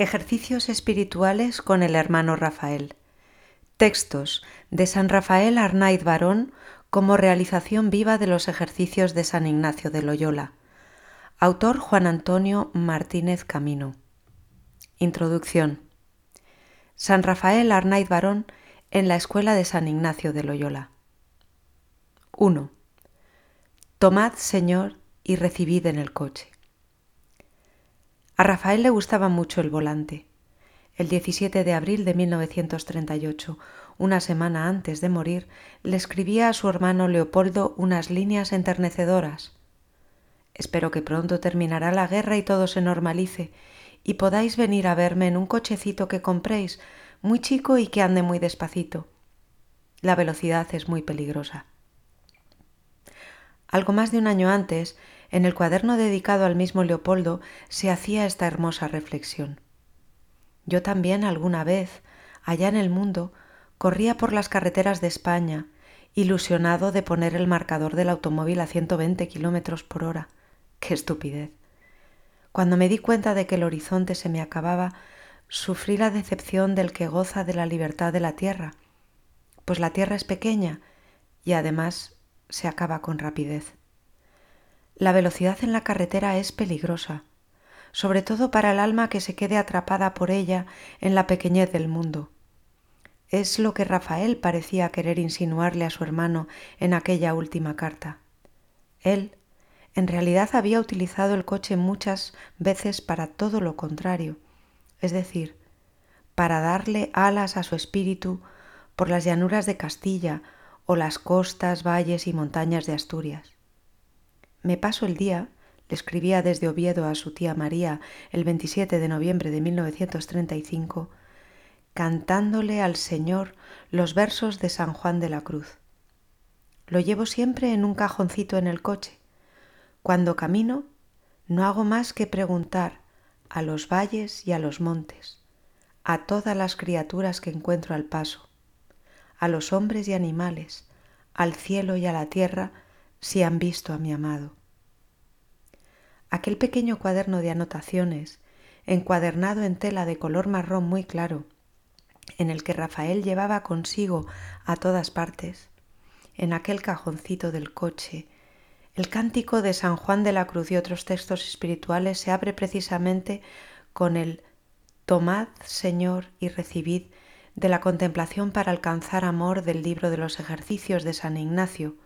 Ejercicios espirituales con el hermano Rafael. Textos de San Rafael Arnaiz Barón como realización viva de los ejercicios de San Ignacio de Loyola. Autor Juan Antonio Martínez Camino. Introducción. San Rafael Arnaiz Barón en la Escuela de San Ignacio de Loyola. 1. Tomad, Señor, y recibid en el coche. A Rafael le gustaba mucho el volante. El 17 de abril de 1938, una semana antes de morir, le escribía a su hermano Leopoldo unas líneas enternecedoras. Espero que pronto terminará la guerra y todo se normalice, y podáis venir a verme en un cochecito que compréis, muy chico y que ande muy despacito. La velocidad es muy peligrosa. Algo más de un año antes, en el cuaderno dedicado al mismo Leopoldo se hacía esta hermosa reflexión. Yo también alguna vez, allá en el mundo, corría por las carreteras de España, ilusionado de poner el marcador del automóvil a 120 kilómetros por hora. ¡Qué estupidez! Cuando me di cuenta de que el horizonte se me acababa, sufrí la decepción del que goza de la libertad de la tierra, pues la tierra es pequeña y además se acaba con rapidez. La velocidad en la carretera es peligrosa, sobre todo para el alma que se quede atrapada por ella en la pequeñez del mundo. Es lo que Rafael parecía querer insinuarle a su hermano en aquella última carta. Él, en realidad, había utilizado el coche muchas veces para todo lo contrario, es decir, para darle alas a su espíritu por las llanuras de Castilla o las costas, valles y montañas de Asturias. Me paso el día, le escribía desde Oviedo a su tía María el 27 de noviembre de 1935, cantándole al Señor los versos de San Juan de la Cruz. Lo llevo siempre en un cajoncito en el coche. Cuando camino, no hago más que preguntar a los valles y a los montes, a todas las criaturas que encuentro al paso, a los hombres y animales, al cielo y a la tierra, si han visto a mi amado. Aquel pequeño cuaderno de anotaciones, encuadernado en tela de color marrón muy claro, en el que Rafael llevaba consigo a todas partes, en aquel cajoncito del coche, el cántico de San Juan de la Cruz y otros textos espirituales se abre precisamente con el Tomad, Señor, y recibid de la contemplación para alcanzar amor del libro de los ejercicios de San Ignacio,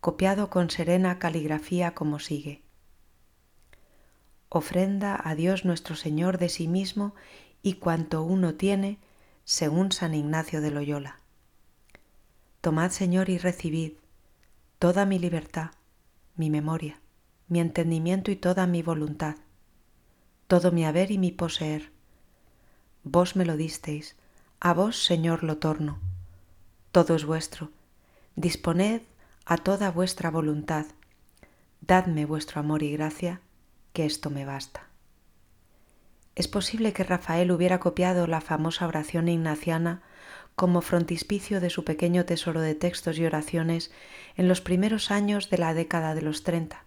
copiado con serena caligrafía como sigue. Ofrenda a Dios nuestro Señor de sí mismo y cuanto uno tiene, según San Ignacio de Loyola. Tomad, Señor, y recibid toda mi libertad, mi memoria, mi entendimiento y toda mi voluntad, todo mi haber y mi poseer. Vos me lo disteis, a vos, Señor, lo torno. Todo es vuestro. Disponed a toda vuestra voluntad. Dadme vuestro amor y gracia, que esto me basta. Es posible que Rafael hubiera copiado la famosa oración ignaciana como frontispicio de su pequeño tesoro de textos y oraciones en los primeros años de la década de los 30,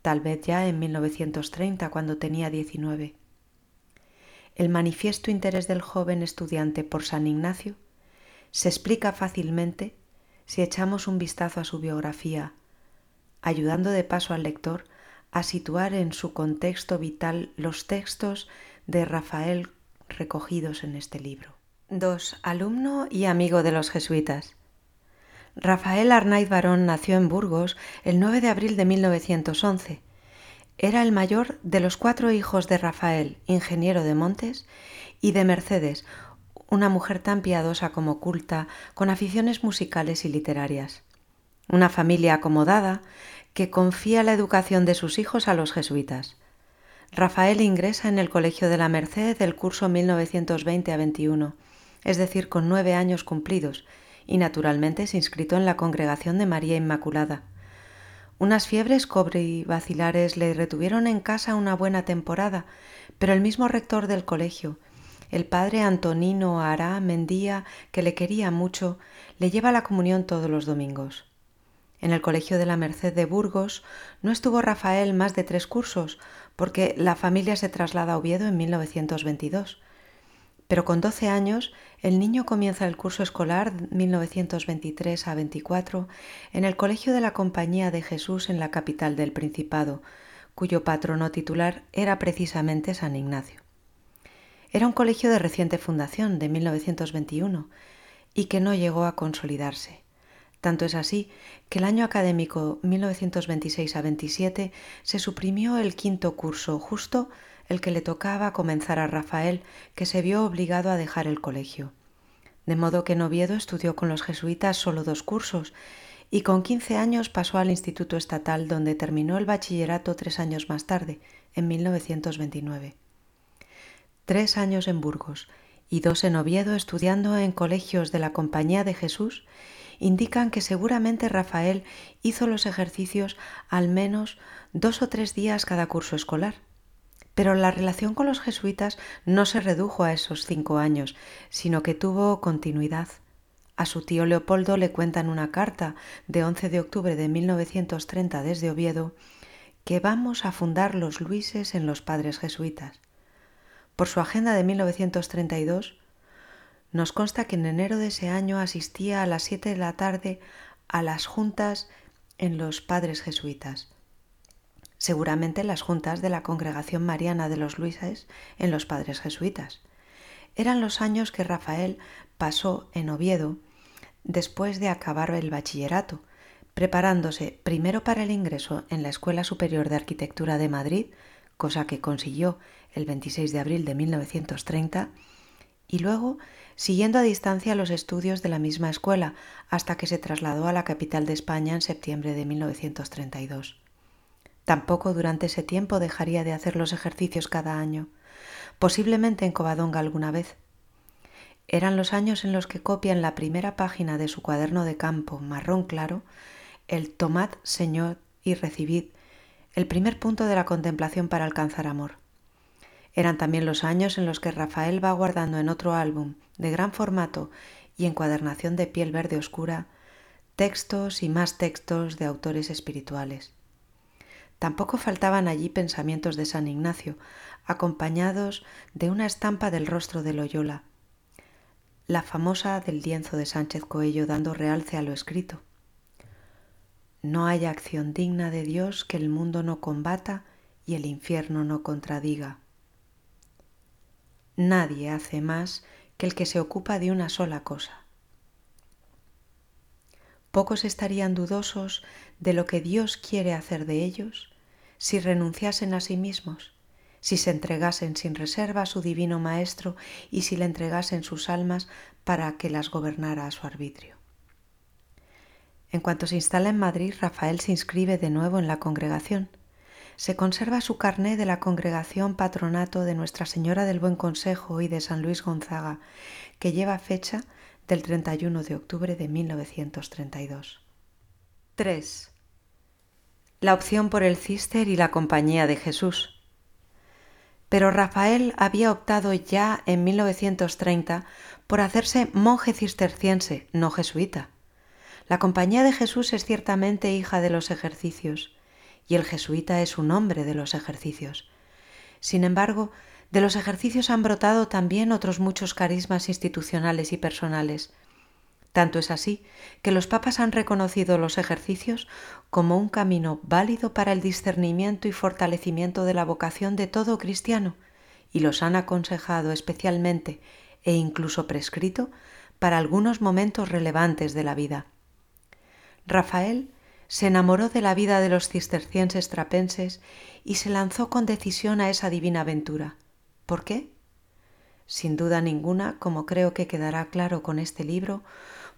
tal vez ya en 1930 cuando tenía 19. El manifiesto interés del joven estudiante por San Ignacio se explica fácilmente si echamos un vistazo a su biografía, ayudando de paso al lector a situar en su contexto vital los textos de Rafael recogidos en este libro. 2. Alumno y amigo de los jesuitas. Rafael Arnaiz Barón nació en Burgos el 9 de abril de 1911. Era el mayor de los cuatro hijos de Rafael, ingeniero de montes, y de Mercedes, una mujer tan piadosa como culta, con aficiones musicales y literarias. Una familia acomodada que confía la educación de sus hijos a los jesuitas. Rafael ingresa en el Colegio de la Merced del curso 1920 a 21, es decir, con nueve años cumplidos, y naturalmente se inscrito en la Congregación de María Inmaculada. Unas fiebres cobre y vacilares le retuvieron en casa una buena temporada, pero el mismo rector del colegio, el padre Antonino Ará Mendía, que le quería mucho, le lleva la comunión todos los domingos. En el Colegio de la Merced de Burgos no estuvo Rafael más de tres cursos, porque la familia se traslada a Oviedo en 1922. Pero con 12 años, el niño comienza el curso escolar 1923 a 24 en el Colegio de la Compañía de Jesús en la capital del Principado, cuyo patrono titular era precisamente San Ignacio. Era un colegio de reciente fundación, de 1921, y que no llegó a consolidarse. Tanto es así que el año académico 1926 a 27 se suprimió el quinto curso, justo el que le tocaba comenzar a Rafael, que se vio obligado a dejar el colegio. De modo que en Oviedo estudió con los jesuitas solo dos cursos y con 15 años pasó al Instituto Estatal donde terminó el bachillerato tres años más tarde, en 1929. Tres años en Burgos y dos en Oviedo estudiando en colegios de la Compañía de Jesús indican que seguramente Rafael hizo los ejercicios al menos dos o tres días cada curso escolar. Pero la relación con los jesuitas no se redujo a esos cinco años, sino que tuvo continuidad. A su tío Leopoldo le cuentan una carta de 11 de octubre de 1930 desde Oviedo que vamos a fundar los Luises en los padres jesuitas. Por su agenda de 1932 nos consta que en enero de ese año asistía a las siete de la tarde a las juntas en los padres jesuitas, seguramente las juntas de la Congregación Mariana de los Luises en los padres jesuitas. Eran los años que Rafael pasó en Oviedo después de acabar el bachillerato, preparándose primero para el ingreso en la Escuela Superior de Arquitectura de Madrid, cosa que consiguió el 26 de abril de 1930, y luego siguiendo a distancia los estudios de la misma escuela hasta que se trasladó a la capital de España en septiembre de 1932. Tampoco durante ese tiempo dejaría de hacer los ejercicios cada año, posiblemente en Covadonga alguna vez. Eran los años en los que copia en la primera página de su cuaderno de campo marrón claro el tomad, Señor, y recibid, el primer punto de la contemplación para alcanzar amor. Eran también los años en los que Rafael va guardando en otro álbum de gran formato y encuadernación de piel verde oscura textos y más textos de autores espirituales. Tampoco faltaban allí pensamientos de San Ignacio, acompañados de una estampa del rostro de Loyola, la famosa del lienzo de Sánchez Coello dando realce a lo escrito. No hay acción digna de Dios que el mundo no combata y el infierno no contradiga. Nadie hace más que el que se ocupa de una sola cosa. Pocos estarían dudosos de lo que Dios quiere hacer de ellos si renunciasen a sí mismos, si se entregasen sin reserva a su divino Maestro y si le entregasen sus almas para que las gobernara a su arbitrio. En cuanto se instala en Madrid, Rafael se inscribe de nuevo en la congregación se conserva su carné de la Congregación Patronato de Nuestra Señora del Buen Consejo y de San Luis Gonzaga, que lleva fecha del 31 de octubre de 1932. 3. La opción por el cister y la compañía de Jesús. Pero Rafael había optado ya en 1930 por hacerse monje cisterciense, no jesuita. La compañía de Jesús es ciertamente hija de los ejercicios, y el jesuita es un hombre de los ejercicios. Sin embargo, de los ejercicios han brotado también otros muchos carismas institucionales y personales. Tanto es así que los papas han reconocido los ejercicios como un camino válido para el discernimiento y fortalecimiento de la vocación de todo cristiano y los han aconsejado especialmente e incluso prescrito para algunos momentos relevantes de la vida. Rafael se enamoró de la vida de los cistercienses trapenses y se lanzó con decisión a esa divina aventura. ¿Por qué? Sin duda ninguna, como creo que quedará claro con este libro,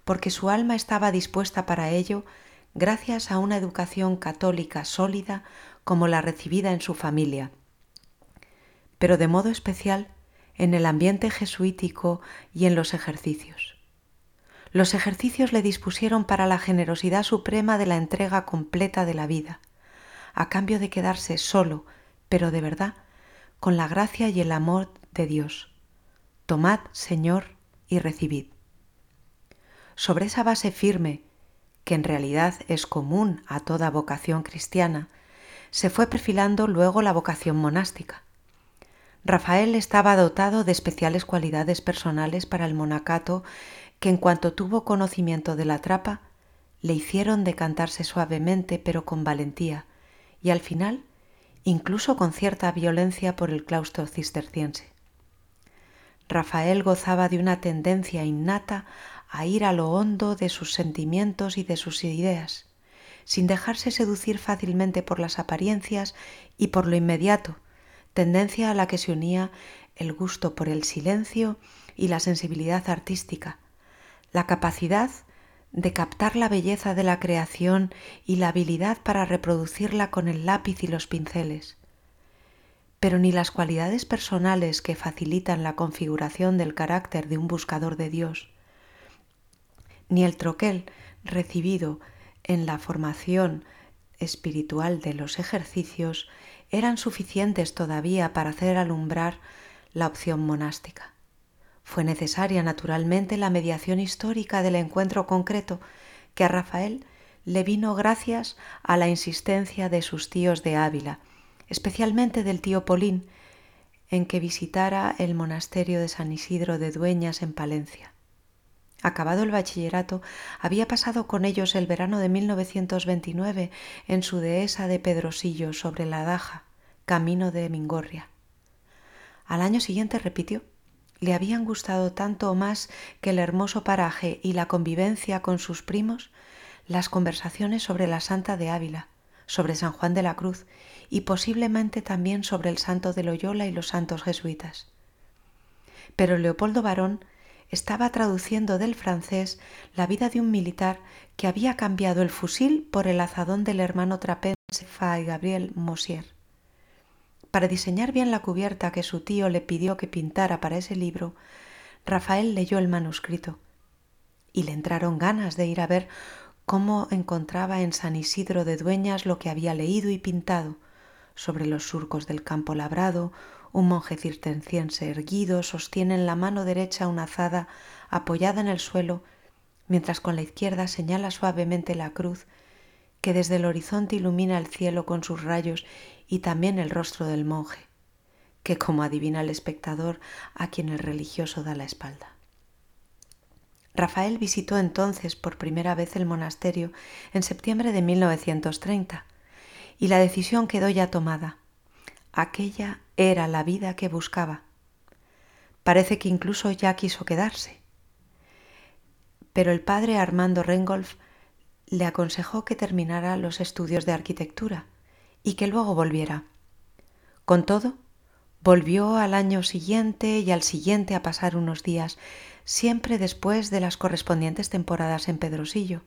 porque su alma estaba dispuesta para ello gracias a una educación católica sólida como la recibida en su familia, pero de modo especial en el ambiente jesuítico y en los ejercicios. Los ejercicios le dispusieron para la generosidad suprema de la entrega completa de la vida, a cambio de quedarse solo, pero de verdad, con la gracia y el amor de Dios. Tomad, Señor, y recibid. Sobre esa base firme, que en realidad es común a toda vocación cristiana, se fue perfilando luego la vocación monástica. Rafael estaba dotado de especiales cualidades personales para el monacato que en cuanto tuvo conocimiento de la trapa, le hicieron decantarse suavemente pero con valentía, y al final incluso con cierta violencia por el claustro cisterciense. Rafael gozaba de una tendencia innata a ir a lo hondo de sus sentimientos y de sus ideas, sin dejarse seducir fácilmente por las apariencias y por lo inmediato, tendencia a la que se unía el gusto por el silencio y la sensibilidad artística, la capacidad de captar la belleza de la creación y la habilidad para reproducirla con el lápiz y los pinceles. Pero ni las cualidades personales que facilitan la configuración del carácter de un buscador de Dios, ni el troquel recibido en la formación espiritual de los ejercicios eran suficientes todavía para hacer alumbrar la opción monástica. Fue necesaria, naturalmente, la mediación histórica del encuentro concreto que a Rafael le vino gracias a la insistencia de sus tíos de Ávila, especialmente del tío Polín, en que visitara el monasterio de San Isidro de Dueñas en Palencia. Acabado el bachillerato, había pasado con ellos el verano de 1929 en su dehesa de Pedrosillo sobre la Daja, camino de Mingorria. Al año siguiente repitió le habían gustado tanto o más que el hermoso paraje y la convivencia con sus primos las conversaciones sobre la Santa de Ávila, sobre San Juan de la Cruz y posiblemente también sobre el Santo de Loyola y los santos jesuitas. Pero Leopoldo Barón estaba traduciendo del francés la vida de un militar que había cambiado el fusil por el azadón del hermano trapense Fay Gabriel Mosier. Para diseñar bien la cubierta que su tío le pidió que pintara para ese libro, Rafael leyó el manuscrito y le entraron ganas de ir a ver cómo encontraba en San Isidro de Dueñas lo que había leído y pintado sobre los surcos del campo labrado, un monje cirtenciense erguido sostiene en la mano derecha una azada apoyada en el suelo, mientras con la izquierda señala suavemente la cruz que desde el horizonte ilumina el cielo con sus rayos y también el rostro del monje, que como adivina el espectador a quien el religioso da la espalda. Rafael visitó entonces por primera vez el monasterio en septiembre de 1930 y la decisión quedó ya tomada. Aquella era la vida que buscaba. Parece que incluso ya quiso quedarse. Pero el padre Armando Rengolf le aconsejó que terminara los estudios de arquitectura y que luego volviera. Con todo, volvió al año siguiente y al siguiente a pasar unos días, siempre después de las correspondientes temporadas en Pedrosillo.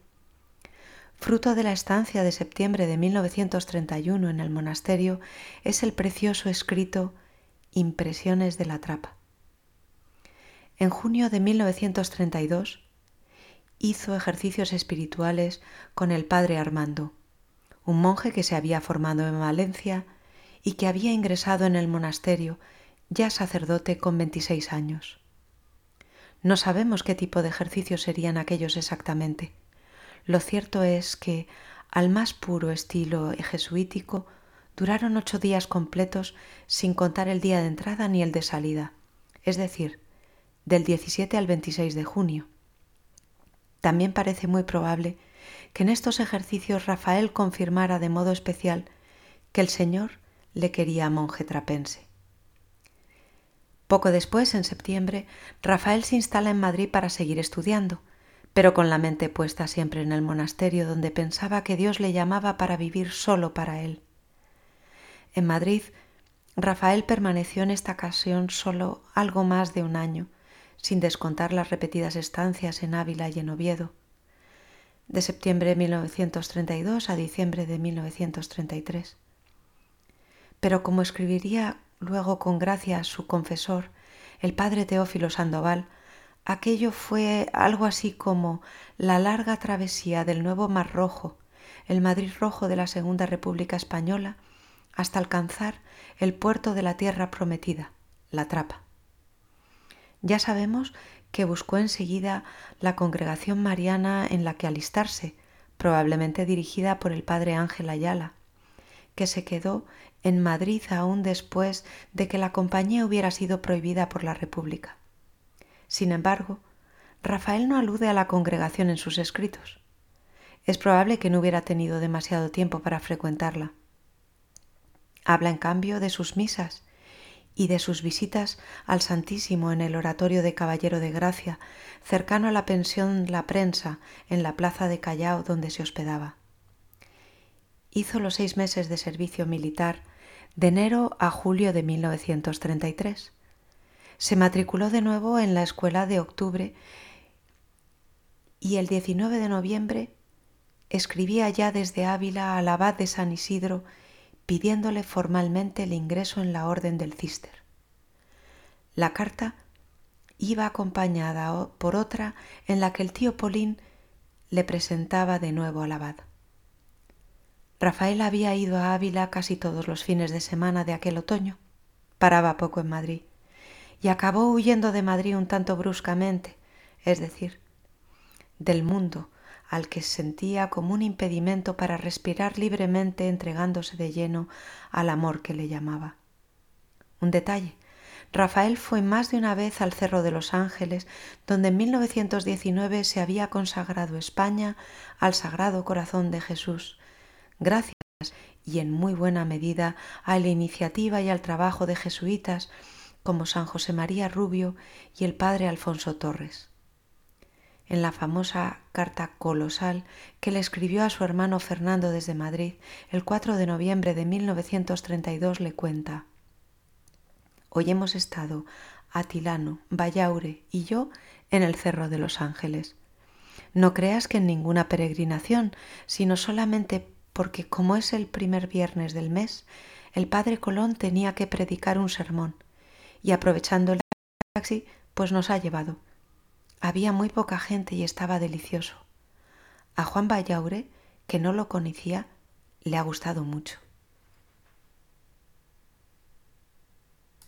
Fruto de la estancia de septiembre de 1931 en el monasterio es el precioso escrito Impresiones de la Trapa. En junio de 1932 hizo ejercicios espirituales con el padre Armando un monje que se había formado en Valencia y que había ingresado en el monasterio ya sacerdote con 26 años. No sabemos qué tipo de ejercicios serían aquellos exactamente. Lo cierto es que, al más puro estilo jesuítico, duraron ocho días completos sin contar el día de entrada ni el de salida, es decir, del 17 al 26 de junio. También parece muy probable que en estos ejercicios Rafael confirmara de modo especial que el Señor le quería monje trapense. Poco después, en septiembre, Rafael se instala en Madrid para seguir estudiando, pero con la mente puesta siempre en el monasterio donde pensaba que Dios le llamaba para vivir solo para él. En Madrid, Rafael permaneció en esta ocasión solo algo más de un año, sin descontar las repetidas estancias en Ávila y en Oviedo de septiembre de 1932 a diciembre de 1933. Pero como escribiría luego con gracia su confesor, el padre Teófilo Sandoval, aquello fue algo así como la larga travesía del nuevo Mar Rojo, el Madrid Rojo de la Segunda República Española, hasta alcanzar el puerto de la tierra prometida, la Trapa. Ya sabemos que buscó enseguida la congregación mariana en la que alistarse, probablemente dirigida por el padre Ángel Ayala, que se quedó en Madrid aún después de que la compañía hubiera sido prohibida por la República. Sin embargo, Rafael no alude a la congregación en sus escritos. Es probable que no hubiera tenido demasiado tiempo para frecuentarla. Habla en cambio de sus misas y de sus visitas al Santísimo en el oratorio de Caballero de Gracia, cercano a la pensión La Prensa, en la plaza de Callao donde se hospedaba. Hizo los seis meses de servicio militar de enero a julio de 1933. Se matriculó de nuevo en la escuela de octubre y el 19 de noviembre escribía ya desde Ávila al abad de San Isidro pidiéndole formalmente el ingreso en la orden del Cister. La carta iba acompañada por otra en la que el tío Polín le presentaba de nuevo al abad. Rafael había ido a Ávila casi todos los fines de semana de aquel otoño. Paraba poco en Madrid y acabó huyendo de Madrid un tanto bruscamente, es decir, del mundo al que sentía como un impedimento para respirar libremente entregándose de lleno al amor que le llamaba. Un detalle. Rafael fue más de una vez al Cerro de los Ángeles, donde en 1919 se había consagrado España al Sagrado Corazón de Jesús, gracias y en muy buena medida a la iniciativa y al trabajo de jesuitas como San José María Rubio y el padre Alfonso Torres en la famosa carta colosal que le escribió a su hermano Fernando desde Madrid el 4 de noviembre de 1932 le cuenta Hoy hemos estado Atilano, Vallaure y yo en el Cerro de los Ángeles. No creas que en ninguna peregrinación, sino solamente porque como es el primer viernes del mes, el padre Colón tenía que predicar un sermón y aprovechando el taxi, pues nos ha llevado. Había muy poca gente y estaba delicioso. A Juan Vallaure, que no lo conocía, le ha gustado mucho.